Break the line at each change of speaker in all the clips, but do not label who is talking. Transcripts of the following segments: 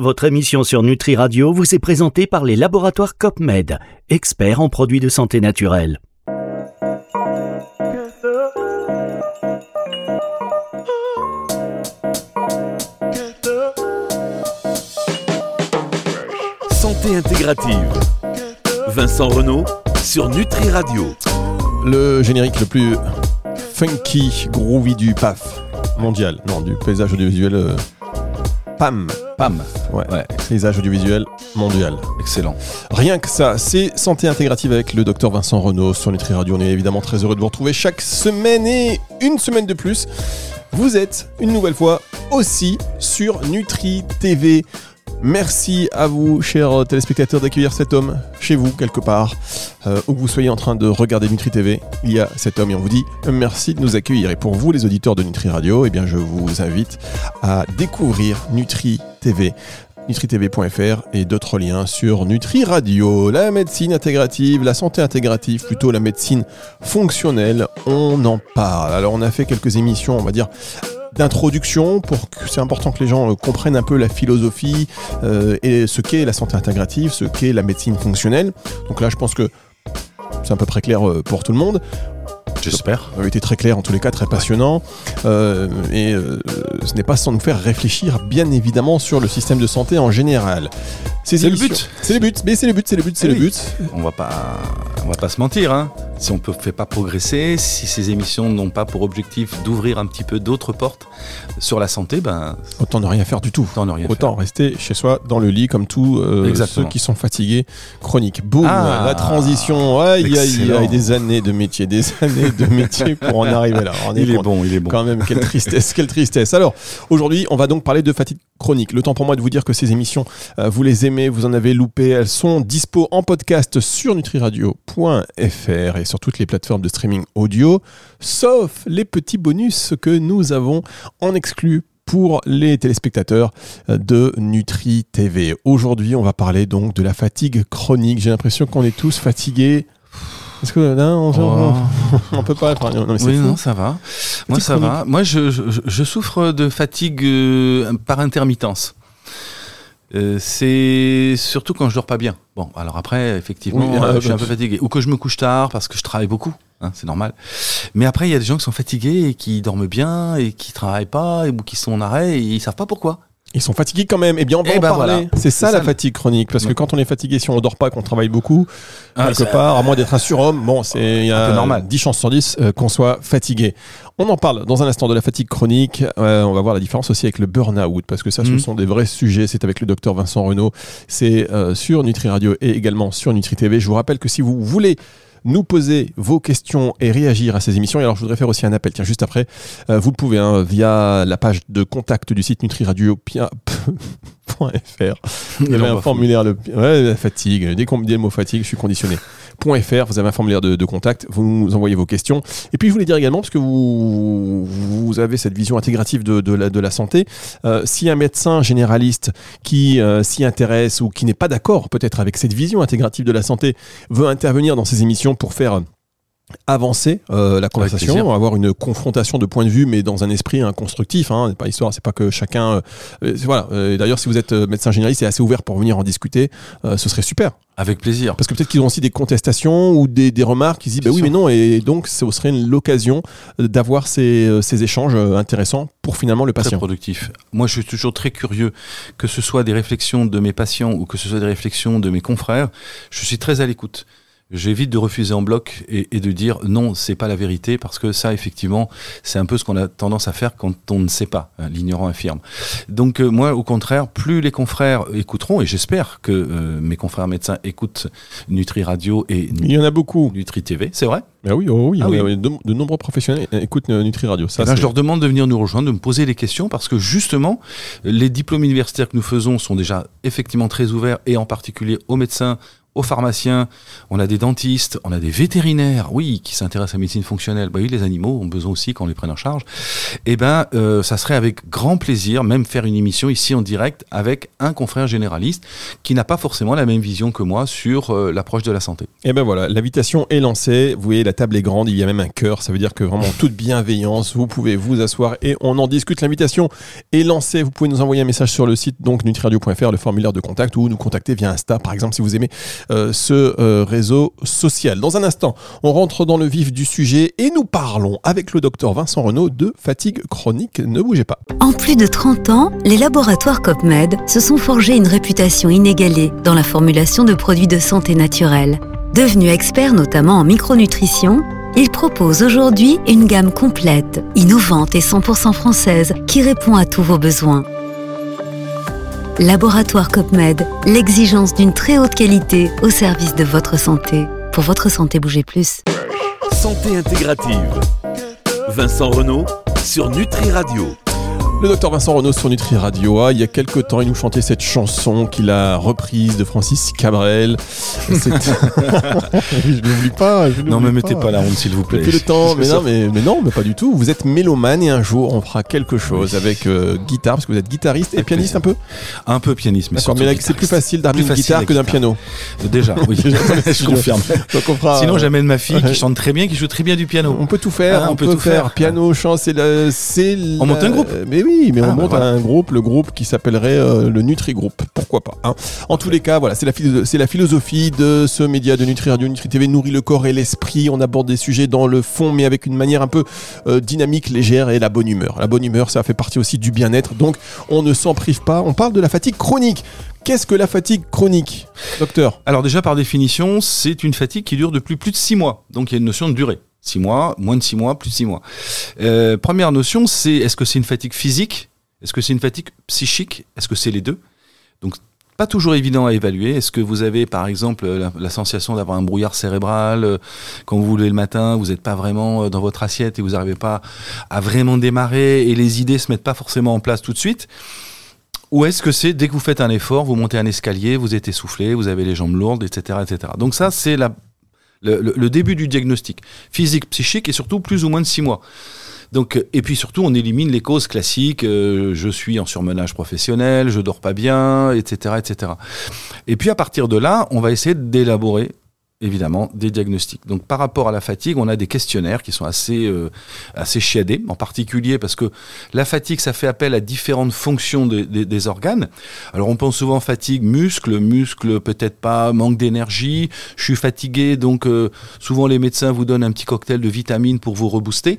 Votre émission sur Nutri Radio vous est présentée par les laboratoires COPMED, experts en produits de santé naturelle.
Santé intégrative. Vincent Renault sur Nutri Radio.
Le générique le plus funky, groovy du PAF mondial. Non, du paysage audiovisuel euh, PAM.
Pam.
Ouais.
Ouais.
Paysage audiovisuel mondial.
Excellent.
Rien que ça, c'est Santé Intégrative avec le docteur Vincent Renault sur Nutri Radio. On est évidemment très heureux de vous retrouver chaque semaine et une semaine de plus. Vous êtes une nouvelle fois aussi sur Nutri TV. Merci à vous, chers téléspectateurs, d'accueillir cet homme chez vous, quelque part, euh, où que vous soyez en train de regarder Nutri TV. Il y a cet homme et on vous dit merci de nous accueillir. Et pour vous, les auditeurs de Nutri Radio, eh bien, je vous invite à découvrir Nutri TV nutritv.fr et d'autres liens sur Nutri Radio. La médecine intégrative, la santé intégrative, plutôt la médecine fonctionnelle, on en parle. Alors on a fait quelques émissions, on va dire d'introduction pour que c'est important que les gens euh, comprennent un peu la philosophie euh, et ce qu'est la santé intégrative, ce qu'est la médecine fonctionnelle. Donc là je pense que c'est à peu près clair euh, pour tout le monde.
J'espère.
Ça a été très clair en tous les cas, très passionnant. Euh, et euh, ce n'est pas sans nous faire réfléchir, bien évidemment, sur le système de santé en général. Ces
C'est le but.
C'est le but, mais c'est le but, c'est le but, c'est
Eh
le but.
On va pas, on va pas se mentir. Hein. Si on ne fait pas progresser, si ces émissions n'ont pas pour objectif d'ouvrir un petit peu d'autres portes sur la santé, ben
Autant ne rien faire du tout.
autant ne rien
Autant rester chez soi dans le lit comme tous euh, ceux qui sont fatigués chroniques. Boum,
Ah,
la transition. Aïe, aïe, aïe, des années de métier, des années de métier pour en arriver là. On
Il est bon, il est bon.
Quand même, quelle tristesse, quelle tristesse. Alors, aujourd'hui, on va donc parler de fatigue chronique. Le temps pour moi de vous dire que ces émissions, euh, vous les aimez, vous en avez loupé. Elles sont dispo en podcast sur nutriradio.fr et sur toutes les plateformes de streaming audio, sauf les petits bonus que nous avons en exclu pour les téléspectateurs de Nutri TV. Aujourd'hui, on va parler donc de la fatigue chronique. J'ai l'impression qu'on est tous fatigués. Est-ce que là, on, on- on peut pas non, mais
Oh. Oui,
fou.
non, ça va. Moi, ça va. Moi, je, je- je souffre de fatigue euh, par intermittence. Euh, c'est surtout quand je dors pas bien. Bon, alors après, effectivement,
Oui,
euh,
euh,
je suis un
bah,
peu fatigué. Ou que je me couche tard parce que je travaille beaucoup. hein, c'est normal. Mais après, il y a des gens qui sont fatigués et qui dorment bien et qui travaillent pas et, ou qui sont en arrêt et ils savent pas pourquoi.
Ils sont fatigués quand même. Eh bien, on va
Eh
en
ben
parler.
voilà.
C'est ça la fatigue chronique. Parce que quand on est fatigué, si on dort pas, qu'on travaille beaucoup,
Ah,
quelque part, à moins d'être un surhomme, bon, c'est
normal.
10 chances sur 10 euh, qu'on soit fatigué. On en parle dans un instant de la fatigue chronique. Euh, on va voir la différence aussi avec le burn-out. Parce que ça, ce
Mhm.
sont des vrais sujets. C'est avec le docteur Vincent Renault. C'est euh, sur Nutri Radio et également sur Nutri TV. Je vous rappelle que si vous voulez nous poser vos questions et réagir à ces émissions. Et alors, je voudrais faire aussi un appel. Tiens, juste après, euh, vous le pouvez hein, via la page de contact du site nutriradio.fr. Vous avez un formulaire, le... ouais, la fatigue. Dès qu'on me dit le mot fatigue, je suis conditionné. .fr, vous avez un formulaire de, de contact, vous nous envoyez vos questions. Et puis je voulais dire également, parce que vous, vous avez cette vision intégrative de, de la, de la santé, euh, si un médecin généraliste qui euh, s'y intéresse ou qui n'est pas d'accord peut-être avec cette vision intégrative de la santé veut intervenir dans ces émissions pour faire avancer euh, la conversation, avoir une confrontation de points de vue, mais dans un esprit hein, constructif. Hein, c'est pas histoire, c'est pas que chacun. euh, euh, voilà. Euh, D'ailleurs, si vous êtes médecin généraliste et assez ouvert pour venir en discuter, ce serait super.
Avec plaisir.
Parce que peut-être qu'ils ont aussi des contestations ou des, des remarques se disent bah oui
sûr.
mais non et donc ce serait l'occasion d'avoir ces, ces échanges intéressants pour finalement le
Très
patient.
productif. Moi, je suis toujours très curieux, que ce soit des réflexions de mes patients ou que ce soit des réflexions de mes confrères. Je suis très à l'écoute. J'évite de refuser en bloc et, et de dire non, c'est pas la vérité, parce que ça, effectivement, c'est un peu ce qu'on a tendance à faire quand on ne sait pas, hein, l'ignorant affirme. Donc, euh, moi, au contraire, plus les confrères écouteront, et j'espère que euh, mes confrères médecins écoutent Nutri Radio et
Il y en a beaucoup.
Nutri TV, c'est vrai?
Bah oui, oh oui,
Ah oui.
De, de nombreux professionnels écoutent euh, Nutri Radio. Ça,
Eh ben, je leur demande de venir nous rejoindre, de me poser les questions, parce que justement, les diplômes universitaires que nous faisons sont déjà effectivement très ouverts, et en particulier aux médecins, aux pharmaciens, on a des dentistes, on a des vétérinaires, oui, qui s'intéressent à la médecine fonctionnelle. Bah oui, les animaux ont besoin aussi qu'on les prenne en charge. Eh ben, euh, ça serait avec grand plaisir, même faire une émission ici en direct avec un confrère généraliste qui n'a pas forcément la même vision que moi sur euh, l'approche de la santé.
Et ben voilà, l'invitation est lancée. Vous voyez, la table est grande, il y a même un cœur. Ça veut dire que vraiment toute bienveillance, vous pouvez vous asseoir et on en discute. L'invitation est lancée. Vous pouvez nous envoyer un message sur le site donc nutriradio.fr, le formulaire de contact ou nous contacter via Insta, par exemple, si vous aimez euh, ce euh, réseau social. Dans un instant, on rentre dans le vif du sujet et nous parlons avec le docteur Vincent Renaud de fatigue chronique. Ne bougez pas.
En plus de 30 ans, les laboratoires COPMED se sont forgés une réputation inégalée dans la formulation de produits de santé naturelle. Devenus experts notamment en micronutrition, ils proposent aujourd'hui une gamme complète, innovante et 100% française qui répond à tous vos besoins. Laboratoire COPMED, l'exigence d'une très haute qualité au service de votre santé. Pour votre santé, bougez plus.
Santé intégrative. Vincent Renault sur Nutri Radio.
Le docteur Vincent Renaud sur Nutri Radio. Il y a quelques temps, il nous chantait cette chanson qu'il a reprise de Francis Cabrel. Je n'oublie pas. je
Non, me mettez pas la honte, s'il vous plaît.
Depuis le temps, mais non, mais, mais non, mais pas du tout. Vous êtes mélomane et un jour on fera quelque chose avec euh, guitare, parce que vous êtes guitariste et pianiste un peu.
Un peu pianiste, mais surtout
mais c'est plus facile d'armer une
facile
guitare que d'un piano.
Déjà, oui, je confirme.
Donc on fera.
Sinon,
euh,
j'amène ma fille qui chante très bien, qui joue très bien du piano.
On peut tout faire,
Ah,
on, peut, tout faire. Piano, chant, c'est le, c'est.
On monte un groupe
Oui, mais
Ah,
on
bah
monte
voilà.
un groupe, le groupe qui s'appellerait euh, le Nutri Group. Pourquoi pas hein. En tous les cas, voilà, c'est la, philo- c'est la philosophie de ce média de Nutri Radio, Nutri TV nourrit le corps et l'esprit. On aborde des sujets dans le fond, mais avec une manière un peu euh, dynamique, légère et la bonne humeur. La bonne humeur, ça fait partie aussi du bien-être. Donc, on ne s'en prive pas. On parle de la fatigue chronique. Qu'est-ce que la fatigue chronique, docteur?
Alors déjà, par définition, c'est une fatigue qui dure depuis plus de six mois. Donc il y a une notion de durée. Six mois, moins de six mois, plus de six mois. Euh, première notion, c'est est-ce que c'est une fatigue physique? Est-ce que c'est une fatigue psychique? Est-ce que c'est les deux? Donc pas toujours évident à évaluer. Est-ce que vous avez, par exemple, la, la sensation d'avoir un brouillard cérébral euh, quand vous vous levez le matin, vous n'êtes pas vraiment euh, dans votre assiette et vous n'arrivez pas à vraiment démarrer et les idées se mettent pas forcément en place tout de suite? Ou est-ce que c'est dès que vous faites un effort, vous montez un escalier, vous êtes essoufflé, vous avez les jambes lourdes, etc. etc. Donc ça, c'est la, le, début du diagnostic. Physique, psychique et surtout plus ou moins de six mois. Donc, euh, et puis surtout, on élimine les causes classiques. euh, je suis en surmenage professionnel, je dors pas bien, etc., etc. Et puis à partir de là, on va essayer d'élaborer évidemment des diagnostics. Donc par rapport à la fatigue, on a des questionnaires qui sont assez euh, assez chiadés, en particulier parce que la fatigue, ça fait appel à différentes fonctions de- de- des organes. Alors on pense souvent fatigue muscle, muscle peut-être pas, manque d'énergie, je suis fatigué, donc euh, souvent les médecins vous donnent un petit cocktail de vitamines pour vous rebooster.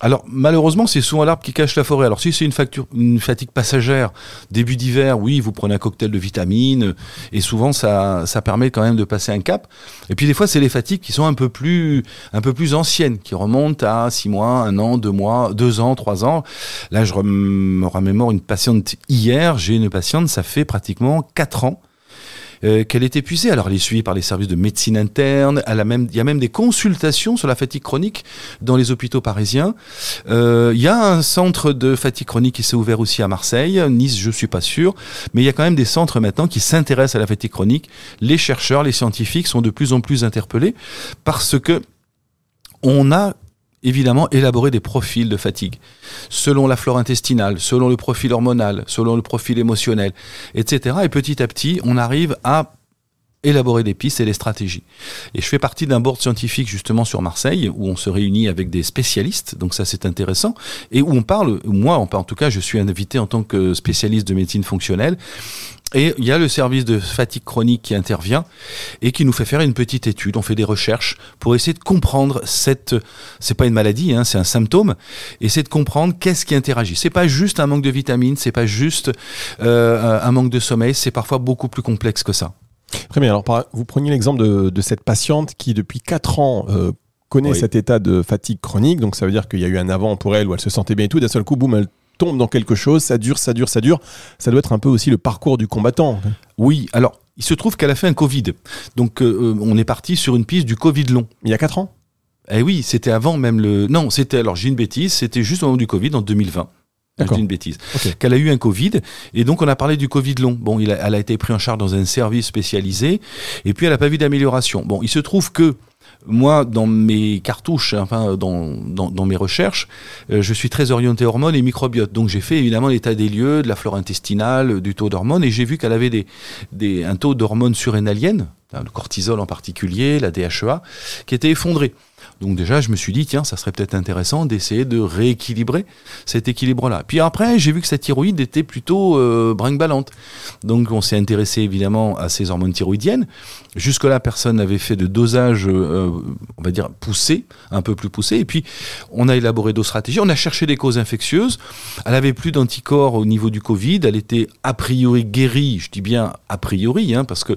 Alors malheureusement, c'est souvent l'arbre qui cache la forêt. Alors si c'est une, une fatigue passagère, début d'hiver, oui, vous prenez un cocktail de vitamines, et souvent ça, ça permet quand même de passer un cap. Et puis des fois, c'est les fatigues qui sont un peu plus, un peu plus anciennes, qui remontent à six mois, un an, deux mois, deux ans, trois ans. Là, je me remémore une patiente hier. J'ai une patiente, ça fait pratiquement quatre ans. Euh, qu'elle est épuisée. Alors, elle est suivie par les services de médecine interne. Elle a même, il y a même des consultations sur la fatigue chronique dans les hôpitaux parisiens. Euh, Il y a un centre de fatigue chronique qui s'est ouvert aussi à Marseille. Nice, je suis pas sûr. Mais il y a quand même des centres maintenant qui s'intéressent à la fatigue chronique. Les chercheurs, les scientifiques sont de plus en plus interpellés parce que on a évidemment élaboré des profils de fatigue selon la flore intestinale, selon le profil hormonal, selon le profil émotionnel, etc. Et petit à petit, on arrive à élaborer des pistes et des stratégies. Et je fais partie d'un board scientifique justement sur Marseille où on se réunit avec des spécialistes, donc ça c'est intéressant, et où on parle, moi en tout cas je suis invité en tant que spécialiste de médecine fonctionnelle, et il y a le service de fatigue chronique qui intervient et qui nous fait faire une petite étude. On fait des recherches pour essayer de comprendre cette. C'est pas une maladie, hein, c'est un symptôme. Essayer de comprendre qu'est-ce qui interagit. C'est pas juste un manque de vitamines, c'est pas juste euh, un manque de sommeil. C'est parfois beaucoup plus complexe que ça.
Très bien. Alors, vous preniez l'exemple de, de cette patiente qui, depuis 4 ans, euh, connaît
Oui.
cet état de fatigue chronique. Donc, ça veut dire qu'il y a eu un avant pour elle où elle se sentait bien et tout. D'un seul coup, boum, elle tombe dans quelque chose. Ça dure, ça dure, ça dure. Ça doit être un peu aussi le parcours du combattant.
Oui. Alors, il se trouve qu'elle a fait un Covid. Donc, euh, on est parti sur une piste du Covid long.
Il y a 4 ans?
Eh oui, c'était avant même le. Non, c'était alors j'ai une bêtise. C'était juste au moment du Covid en 2020. Je
D'accord.
dis une bêtise. Qu'elle a eu un Covid. Et donc, on a parlé du Covid long. Bon, il a- elle a été prise en charge dans un service spécialisé. Et puis, elle n'a pas vu d'amélioration. Bon, il se trouve que moi, dans mes cartouches, enfin, dans, dans, dans mes recherches, euh, je suis très orienté hormones et microbiote. Donc, j'ai fait évidemment l'état des lieux, de la flore intestinale, du taux d'hormones. Et j'ai vu qu'elle avait des, des, un taux d'hormones surrénaliennes, hein, le cortisol en particulier, la DHEA, qui était effondré. Donc déjà, je me suis dit, tiens, ça serait peut-être intéressant d'essayer de rééquilibrer cet équilibre-là. Puis après, j'ai vu que sa thyroïde était plutôt euh, brinque-ballante. Donc on s'est intéressé évidemment à ces hormones thyroïdiennes. Jusque-là, personne n'avait fait de dosage, euh, on va dire, poussé, un peu plus poussé. Et puis, on a élaboré d'autres stratégies. On a cherché des causes infectieuses. Elle avait plus d'anticorps au niveau du Covid. Elle était a priori guérie. Je dis bien a priori, hein, parce que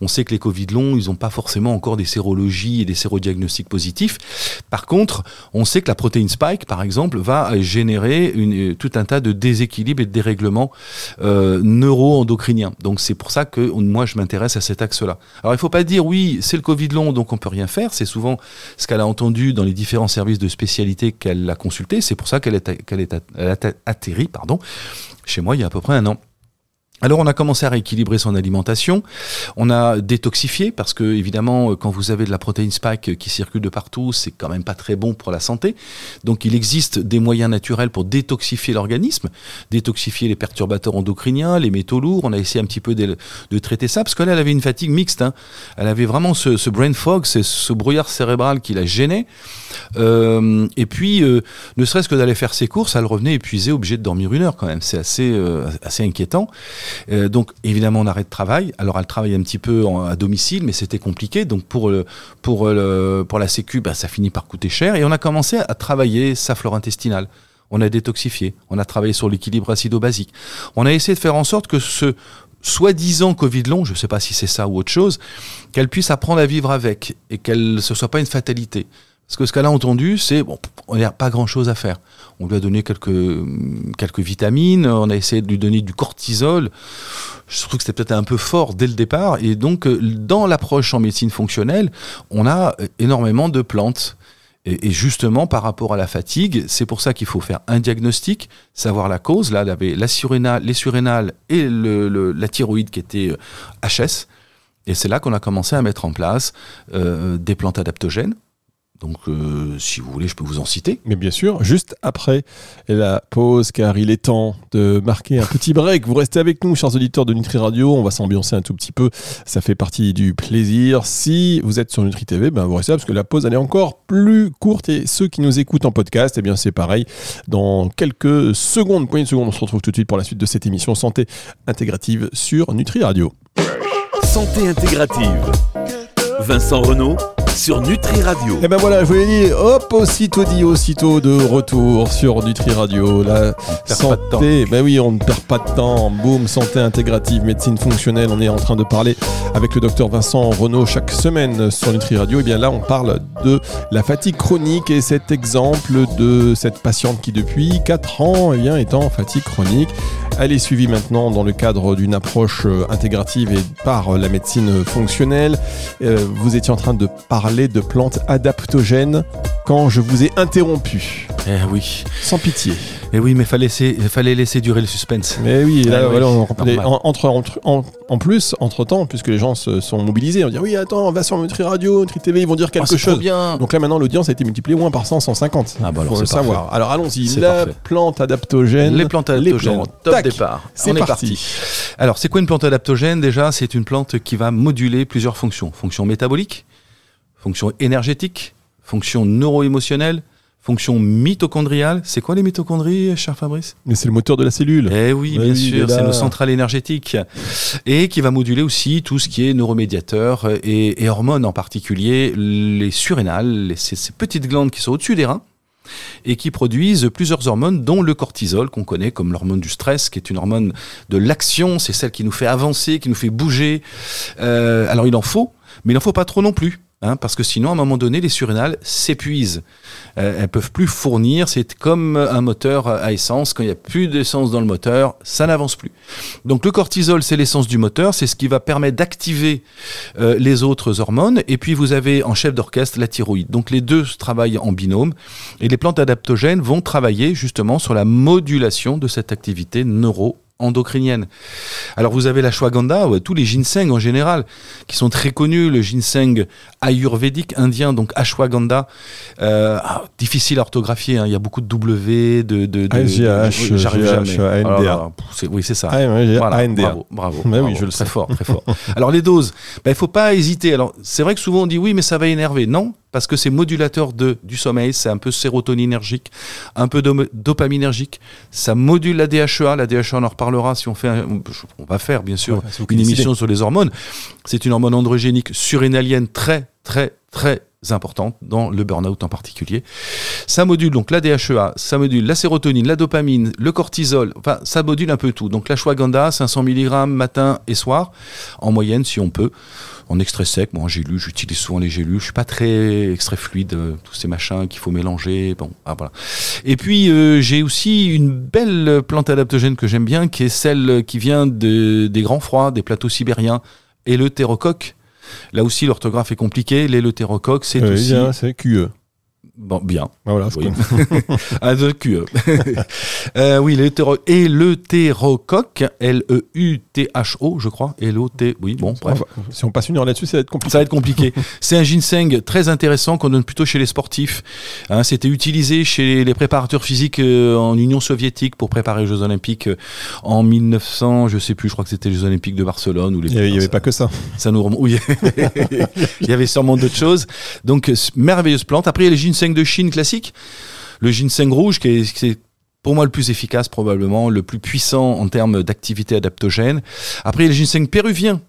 on sait que les Covid longs, ils n'ont pas forcément encore des sérologies et des sérodiagnostics positifs. Par contre, on sait que la protéine spike, par exemple, va générer une- tout un tas de déséquilibres et de dérèglements euh, neuro-endocriniens. Donc c'est pour ça que moi je m'intéresse à cet axe-là. Alors il faut pas dire oui, c'est le Covid long, donc on peut rien faire. C'est souvent ce qu'elle a entendu dans les différents services de spécialité qu'elle a consulté. C'est pour ça qu'elle est, qu'elle est at- elle a atterri, pardon, chez moi il y a à peu près un an. Alors on a commencé à rééquilibrer son alimentation, on a détoxifié parce que évidemment quand vous avez de la protéine spike qui circule de partout, c'est quand même pas très bon pour la santé. Donc il existe des moyens naturels pour détoxifier l'organisme, détoxifier les perturbateurs endocriniens, les métaux lourds. On a essayé un petit peu de, traiter ça parce que là elle avait une fatigue mixte. hein. Elle avait vraiment ce, ce brain fog, c'est ce brouillard cérébral qui la gênait. Euh, et puis euh, ne serait-ce que d'aller faire ses courses, elle revenait épuisée, obligée de dormir une heure quand même. C'est assez euh, assez inquiétant. Euh, donc évidemment on arrête de travail. Alors elle travaille un petit peu en- à domicile, mais c'était compliqué. Donc pour le, pour la Sécu, bah, ça finit par coûter cher. Et on a commencé à travailler sa flore intestinale. On a détoxifié. On a travaillé sur l'équilibre acido-basique. On a essayé de faire en sorte que ce soi-disant Covid long, je ne sais pas si c'est ça ou autre chose, qu'elle puisse apprendre à vivre avec et qu'elle ce soit pas une fatalité. Parce que ce qu'elle a entendu, c'est bon, on n'a pas grand-chose à faire. On lui a donné quelques, quelques vitamines, on a essayé de lui donner du cortisol. Je trouve que c'était peut-être un peu fort dès le départ. Et donc, euh, dans l'approche en médecine fonctionnelle, on a euh, énormément de plantes. Et, justement, par rapport à la fatigue, c'est pour ça qu'il faut faire un diagnostic, savoir la cause. Là, elle avait la surrénale, les surrénales et la thyroïde qui était euh, HS. Et c'est là qu'on a commencé à mettre en place des plantes adaptogènes. Donc, euh, si vous voulez, je peux vous en citer.
Mais bien sûr, juste après la pause, car il est temps de marquer un petit break. Vous restez avec nous, chers auditeurs de Nutri Radio. On va s'ambiancer un tout petit peu. Ça fait partie du plaisir. Si vous êtes sur Nutri TV, ben vous restez là parce que la pause elle est encore plus courte. Et ceux qui nous écoutent en podcast, eh bien c'est pareil. Dans quelques secondes, poignées de secondes, on se retrouve tout de suite pour la suite de cette émission Santé intégrative sur Nutri Radio.
Santé intégrative. Vincent Renault sur Nutri Radio.
Et ben voilà, je vous l'ai dit, hop, aussitôt dit, aussitôt de retour sur Nutri Radio. La
perd pas de
santé, ben oui, on ne perd pas de temps. Boum, santé intégrative, médecine fonctionnelle. On est en train de parler avec le docteur Vincent Renaud chaque semaine sur Nutri Radio. Et bien là, on parle de la fatigue chronique et cet exemple de cette patiente qui, depuis 4 ans, eh bien, est en fatigue chronique. Elle est suivie maintenant dans le cadre d'une approche euh, intégrative et par euh, la médecine fonctionnelle. Euh, vous étiez en train de parler de plantes adaptogènes quand je vous ai interrompu.
Eh oui.
Sans pitié.
Eh oui, mais fallait laisser, fallait laisser durer le suspense.
Mais oui, là,
Ah oui,
on- les- en, entre, entre- en, en plus, entre temps, puisque les gens se sont mobilisés, on dit oui, attends, on va sur Nutri Radio, Nutri TV, ils vont dire quelque
trop
chose.
bien.
Donc là maintenant l'audience a été multipliée au moins par 100, 150.
Ah bah alors,
faut le savoir. Alors allons-y,
C'est
la
parfait.
plante adaptogène.
Les plantes adaptogènes,
plantes.
top
Tac.
départ.
C'est
On est
parti.
parti. Alors, c'est quoi une plante adaptogène? Déjà, c'est une plante qui va moduler plusieurs fonctions. Fonction métabolique, fonction énergétique, fonction neuro-émotionnelle, fonction mitochondriale. C'est quoi les mitochondries, cher Fabrice?
Mais c'est le moteur de la cellule.
Eh oui,
Oui,
bien sûr, c'est nos centrales énergétiques. Et qui va moduler aussi tout ce qui est neuromédiateur et, et hormones en particulier, les surrénales, les- ces, ces petites glandes qui sont au-dessus des reins et qui produisent plusieurs hormones, dont le cortisol, qu'on connaît comme l'hormone du stress, qui est une hormone de l'action, c'est celle qui nous fait avancer, qui nous fait bouger. Euh, alors il en faut, mais il en faut pas trop non plus. Hein, parce que sinon, à un moment donné, les surrénales s'épuisent. Euh, elles peuvent plus fournir. C'est comme un moteur à essence. Quand il n'y a plus d'essence dans le moteur, ça n'avance plus. Donc le cortisol, c'est l'essence du moteur. C'est ce qui va permettre d'activer euh, les autres hormones. Et puis vous avez en chef d'orchestre la thyroïde. Donc les deux travaillent en binôme. Et les plantes adaptogènes vont travailler justement sur la modulation de cette activité neuro endocrinienne. Alors vous avez la ashwagandha, ou tous les ginseng en général, qui sont très connus, le ginseng ayurvédique indien, donc ashwagandha, euh, ah, difficile à orthographier, hein, il y a beaucoup de W, de... de, de
ASGH,
j'arrive jamais. Alors, oui, c'est ça.
Ah, ouais,
Voilà, bravo, bravo,
Mais oui, je le
très
sais.
fort, très fort. Alors les doses, ben, il faut pas hésiter. Alors c'est vrai que souvent on dit oui, mais ça va énerver. Non, parce que c'est modulateur de du sommeil, c'est un peu sérotoninergique, un peu dopaminergique. Ça module la DHEA. La DHEA, on en reparlera si on fait, un- on va faire bien sûr
Ouais,
une émission sur les hormones. C'est une hormone androgénique surrénalienne très, très, très importante dans le burn-out en particulier. Ça module donc la DHEA, ça module la sérotonine, la dopamine, le cortisol, enfin ça module un peu tout. Donc la ashwagandha, 500 mg matin et soir, en moyenne si on peut, en extrait sec. Moi en gélule, j'utilise souvent les gélules, je suis pas très extrait fluide, euh, tous ces machins qu'il faut mélanger. Bon, ah, voilà. Et puis euh, j'ai aussi une belle plante adaptogène que j'aime bien, qui est celle qui vient de- des grands froids, des plateaux sibériens, et le terrocoque. Là aussi, l'orthographe est compliquée. L'éleutérocoque, c'est
Euh,
aussi...
c'est QE.
Bon, bien.
Voilà,
Oui.
c'est
Ah, de QE. euh, oui, et L-E-U-T-H-O, je crois. L-O-T, oui, bon, bref.
Si on passe une heure là-dessus, ça va être compliqué.
Ça va être compliqué. C'est un ginseng très intéressant qu'on donne plutôt chez les sportifs. Hein, C'était utilisé chez les préparateurs physiques euh, en Union soviétique pour préparer les Jeux Olympiques euh, en 1900, je sais plus, je crois que c'était les Jeux Olympiques de Barcelone ou les
Il n'y avait pas que ça.
ça nous remonte. Oui. il y avait sûrement d'autres choses. Donc, merveilleuse plante. Après, il y a les ginseng de Chine classiques. Le ginseng rouge, qui est, qui est pour moi le plus efficace, probablement, le plus puissant en termes d'activité adaptogène. Après, il y a le ginseng péruvien.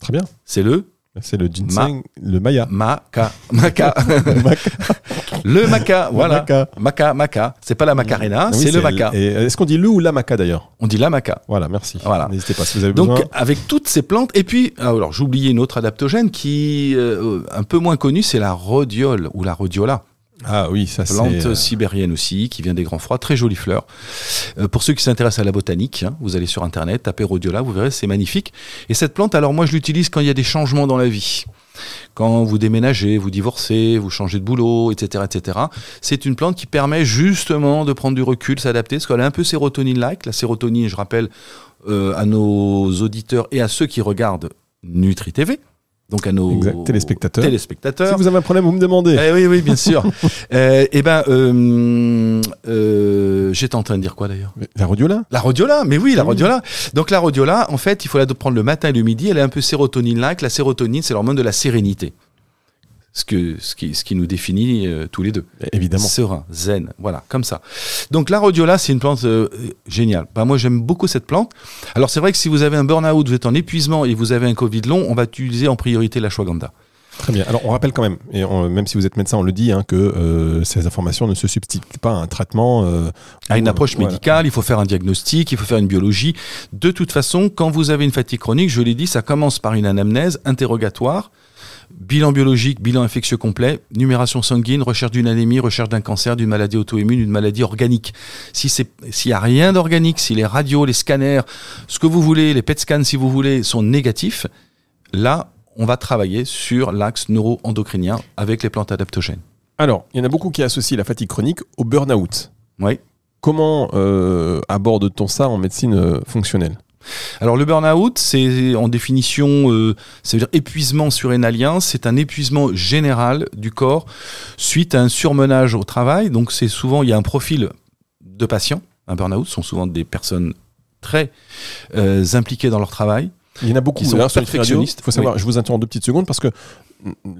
Très bien.
C'est le
C'est le ginseng, le maya.
maca. Maca. le maca. Voilà.
maca.
Maca. C'est pas la macarena,
oui,
c'est le maca.
et Est-ce qu'on dit le ou la maca d'ailleurs?
On dit la maca.
Voilà, merci.
Voilà.
N'hésitez pas si vous avez
Donc
besoin.
avec toutes ces plantes et puis ah, alors j'ai oublié une autre adaptogène qui euh, un peu moins connue, c'est la rhodiole ou la rhodiola,
Ah oui, ça c'est.
plante
euh,
sibérienne aussi qui vient des grands froids, très jolie fleur. Euh, pour ceux qui s'intéressent à la botanique, hein, vous allez sur internet, tapez rhodiola, vous verrez c'est magnifique. Et cette plante, alors moi je l'utilise quand il y a des changements dans la vie. Quand vous déménagez, vous divorcez, vous changez de boulot, etc., etc. C'est une plante qui permet justement de prendre du recul, s'adapter, parce qu'elle est un peu sérotonine-like. La sérotonine, je rappelle euh, à nos auditeurs et à ceux qui regardent Nutri TV, donc à nos
Exact, téléspectateurs.
téléspectateurs.
Si vous avez un problème, vous me demandez.
Eh oui, oui, bien sûr. euh, eh ben, euh, euh, j'étais en train de dire quoi d'ailleurs?
La rhodiola
La rhodiola, mais oui, la
Oui.
rhodiola. Donc la rhodiola, en fait, il faut la prendre le matin et le midi. Elle est un peu sérotonine-like. La sérotonine, c'est l'hormone de la sérénité. Ce, que, ce, qui, ce qui nous définit euh, tous les deux.
Évidemment.
Serein, zen, voilà, comme ça. Donc la rhodiola, c'est une plante euh, géniale. Bah, moi, j'aime beaucoup cette plante. Alors c'est vrai que si vous avez un burn-out, vous êtes en épuisement et vous avez un Covid long, on va utiliser en priorité la shwagandha.
Très bien. Alors on rappelle quand même, et on- même si vous êtes médecin, on le dit, hein, que euh, ces informations ne se substituent pas à un traitement. euh,
à une approche
voilà.
médicale, il faut faire un diagnostic, il faut faire une biologie. De toute façon, quand vous avez une fatigue chronique, je l'ai dit, ça commence par une anamnèse interrogatoire, bilan biologique, bilan infectieux complet, numération sanguine, recherche d'une anémie, recherche d'un cancer, d'une maladie auto-immune, d'une maladie organique. Si c'est, s'il n'y a rien d'organique, si les radios, les scanners, ce que vous voulez, les PET scans si vous voulez, sont négatifs, là, on va travailler sur l'axe neuro-endocrinien avec les plantes adaptogènes.
Alors, il y en a beaucoup qui associent la fatigue chronique au burn-out.
Oui.
Comment euh, aborde-t-on ça en médecine euh, fonctionnelle?
Alors le burn-out, c'est en définition, euh, ça veut dire épuisement surrénalien, c'est un épuisement général du corps suite à un surmenage au travail. Donc c'est souvent, il y a un profil de patients. Un burn-out sont souvent des personnes très euh, impliquées dans leur travail.
Il y en a beaucoup.
Qui sont
D'ailleurs, sur Nutri Radio, faut savoir, je vous interromps deux petites secondes parce que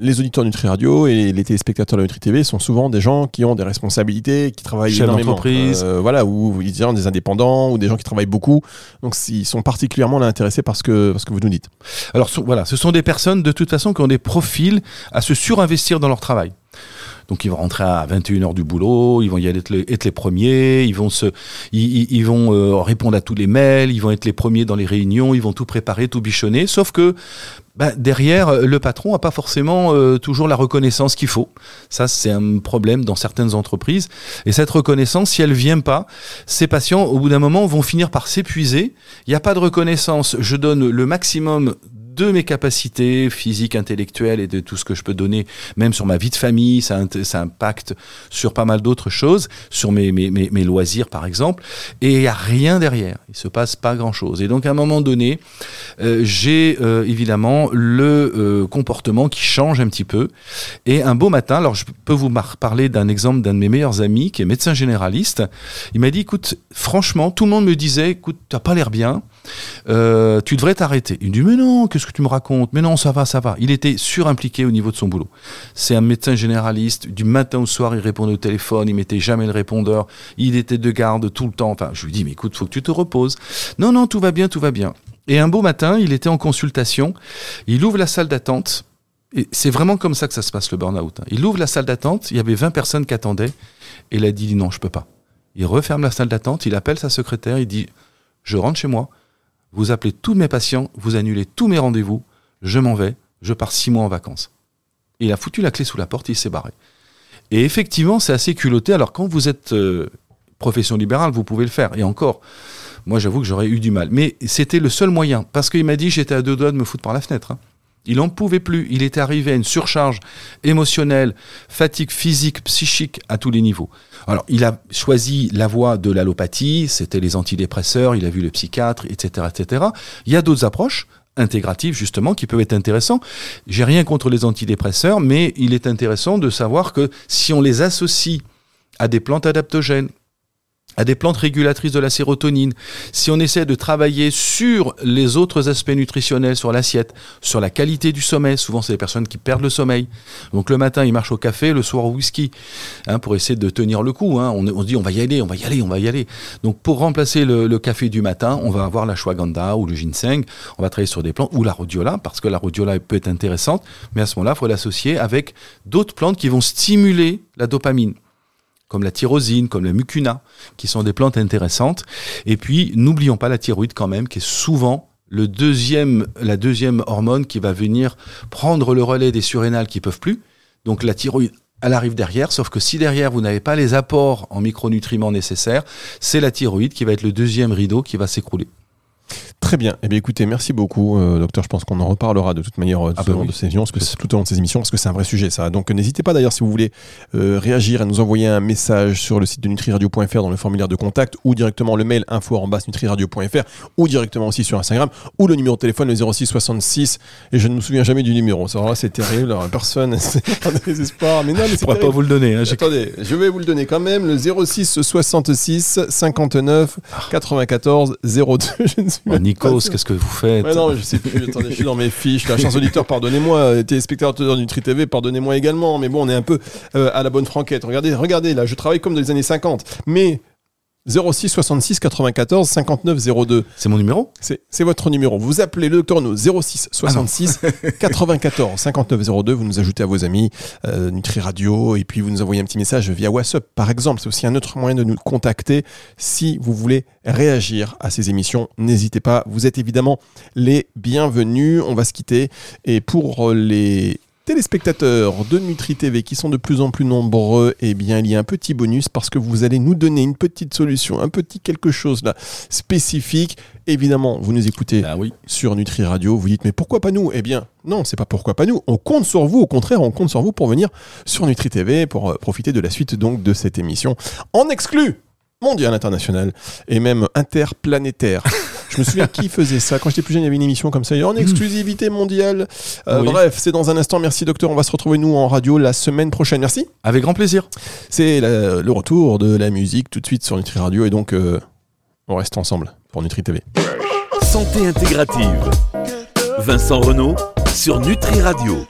les auditeurs Nutri Radio et les téléspectateurs de Nutri TV sont souvent des gens qui ont des responsabilités, qui travaillent
Chefs
énormément.
d'entreprise.
Euh, voilà, ou ils diront des indépendants ou des gens qui travaillent beaucoup. Donc, ils sont particulièrement là, intéressés par ce, que, que vous nous dites.
Alors so- voilà, ce sont des personnes de toute façon qui ont des profils à se surinvestir dans leur travail. Donc ils vont rentrer à 21h du boulot, ils vont y aller être les, premiers, ils vont se, ils, vont euh, répondre à tous les mails, ils vont être les premiers dans les réunions, ils vont tout préparer, tout bichonner. Sauf que bah, derrière, euh, le patron n'a pas forcément euh, toujours la reconnaissance qu'il faut. Ça, c'est un problème dans certaines entreprises. Et cette reconnaissance, si elle vient pas, ces patients, au bout d'un moment, vont finir par s'épuiser. Il n'y a pas de reconnaissance. Je donne le maximum de mes capacités physiques, intellectuelles et de tout ce que je peux donner, même sur ma vie de famille, ça, ça impacte sur pas mal d'autres choses, sur mes, mes, mes, loisirs par exemple, et il n'y a rien derrière, il se passe pas grand-chose. Et donc à un moment donné, euh, j'ai euh, évidemment le euh, comportement qui change un petit peu, et un beau matin, alors je peux vous parler d'un exemple d'un de mes meilleurs amis qui est médecin généraliste, il m'a dit, écoute, franchement, tout le monde me disait, écoute, t'as pas l'air bien, tu devrais t'arrêter. Il me dit, mais non, qu'est-ce que tu me racontes Mais non, ça va, ça va. Il était surimpliqué au niveau de son boulot. C'est un médecin généraliste, du matin au soir, il répondait au téléphone, il mettait jamais le répondeur, il était de garde tout le temps. Enfin, je lui dis, mais écoute, faut que tu te reposes. Non, non, tout va bien, tout va bien. Et un beau matin, il était en consultation, il ouvre la salle d'attente, et c'est vraiment comme ça que ça se passe le burn-out. hein. Il ouvre la salle d'attente, il y avait 20 personnes qui attendaient, et il a dit, non, je peux pas. Il referme la salle d'attente, il appelle sa secrétaire, il dit, je rentre chez moi, vous appelez tous mes patients, vous annulez tous mes rendez-vous, je m'en vais, je pars six mois en vacances. Il a foutu la clé sous la porte, il s'est barré. Et effectivement, c'est assez culotté. Alors quand vous êtes euh, profession libérale, vous pouvez le faire. Et encore, moi j'avoue que j'aurais eu du mal. Mais c'était le seul moyen. Parce qu'il m'a dit j'étais à deux doigts de me foutre par la fenêtre. hein. Il n'en pouvait plus. Il était arrivé à une surcharge émotionnelle, fatigue physique, psychique à tous les niveaux. Alors, il a choisi la voie de l'allopathie, c'était les antidépresseurs, il a vu le psychiatre, etc., etc. Il y a d'autres approches intégratives, justement, qui peuvent être intéressantes. J'ai rien contre les antidépresseurs, mais il est intéressant de savoir que si on les associe à des plantes adaptogènes, à des plantes régulatrices de la sérotonine, si on essaie de travailler sur les autres aspects nutritionnels, sur l'assiette, sur la qualité du sommeil, souvent c'est des personnes qui perdent le sommeil. Donc le matin ils marchent au café, le soir au whisky, hein, pour essayer de tenir le coup. hein. On, dit on va y aller, on va y aller, on va y aller. Donc pour remplacer le, café du matin, on va avoir la ashwagandha ou le ginseng, on va travailler sur des plantes, ou la rhodiola, parce que la rhodiola peut être intéressante, mais à ce moment-là, il faut l'associer avec d'autres plantes qui vont stimuler la dopamine comme la tyrosine, comme la mucuna, qui sont des plantes intéressantes. Et puis, n'oublions pas la thyroïde quand même, qui est souvent le deuxième, la deuxième hormone qui va venir prendre le relais des surrénales qui peuvent plus. Donc la thyroïde, elle arrive derrière, sauf que si derrière vous n'avez pas les apports en micronutriments nécessaires, c'est la thyroïde qui va être le deuxième rideau qui va s'écrouler.
Très bien. Eh bien, écoutez, merci beaucoup, euh, docteur. Je pense qu'on en reparlera de toute manière euh, tout,
Ah
au
bah
long
oui.
de ces émissions, parce que c'est tout au long de ces émissions, parce que c'est un vrai sujet, ça. Donc, n'hésitez pas d'ailleurs si vous voulez euh, réagir à nous envoyer un message sur le site de nutriradio.fr dans le formulaire de contact, ou directement le mail info en nutriradio.fr, ou directement aussi sur Instagram, ou le numéro de téléphone le 06 66. Et je ne me souviens jamais du numéro. Ça, c'est terrible. Alors, personne, c'est un désespoir. Mais non, mais
Je pourrais pas vous le donner. hein,
Attendez, je vais vous le donner quand même, le 06 66 59 94 02. Je ne suis
Nikos, qu'est-ce que vous faites
Ouais, non, je sais plus. Attendez, je suis dans mes fiches. Là, chers auditeurs, pardonnez-moi. euh, Téléspectateurs du Nutri TV, pardonnez-moi également. Mais bon, on est un peu euh, à la bonne franquette. Regardez, regardez, là, je travaille comme dans les années 50. Mais 06 66 94 59 02.
C'est mon numéro
C'est c'est votre numéro. Vous appelez le docteur No 06 66 94 59 02. Vous nous ajoutez à vos amis euh, Nutri Radio et puis vous nous envoyez un petit message via WhatsApp par exemple. C'est aussi un autre moyen de nous contacter si vous voulez réagir à ces émissions. N'hésitez pas. Vous êtes évidemment les bienvenus. On va se quitter et pour les téléspectateurs de Nutri TV qui sont de plus en plus nombreux, eh bien, il y a un petit bonus parce que vous allez nous donner une petite solution, un petit quelque chose là spécifique. Évidemment, vous nous écoutez
Ah oui.
sur Nutri Radio, vous dites mais pourquoi pas nous? Eh bien, non, c'est pas pourquoi pas nous. On compte sur vous. Au contraire, on compte sur vous pour venir sur Nutri TV pour euh, profiter de la suite donc de cette émission en exclu mondial, international et même interplanétaire. Je me souviens qui faisait ça. Quand j'étais plus jeune, il y avait une émission comme ça, en exclusivité mondiale. Euh,
Oui.
Bref, c'est dans un instant. Merci docteur. On va se retrouver nous en radio la semaine prochaine. Merci.
Avec grand plaisir.
C'est le retour de la musique tout de suite sur Nutri Radio et donc euh, on reste ensemble pour Nutri TV.
Santé intégrative. Vincent Renault sur Nutri Radio.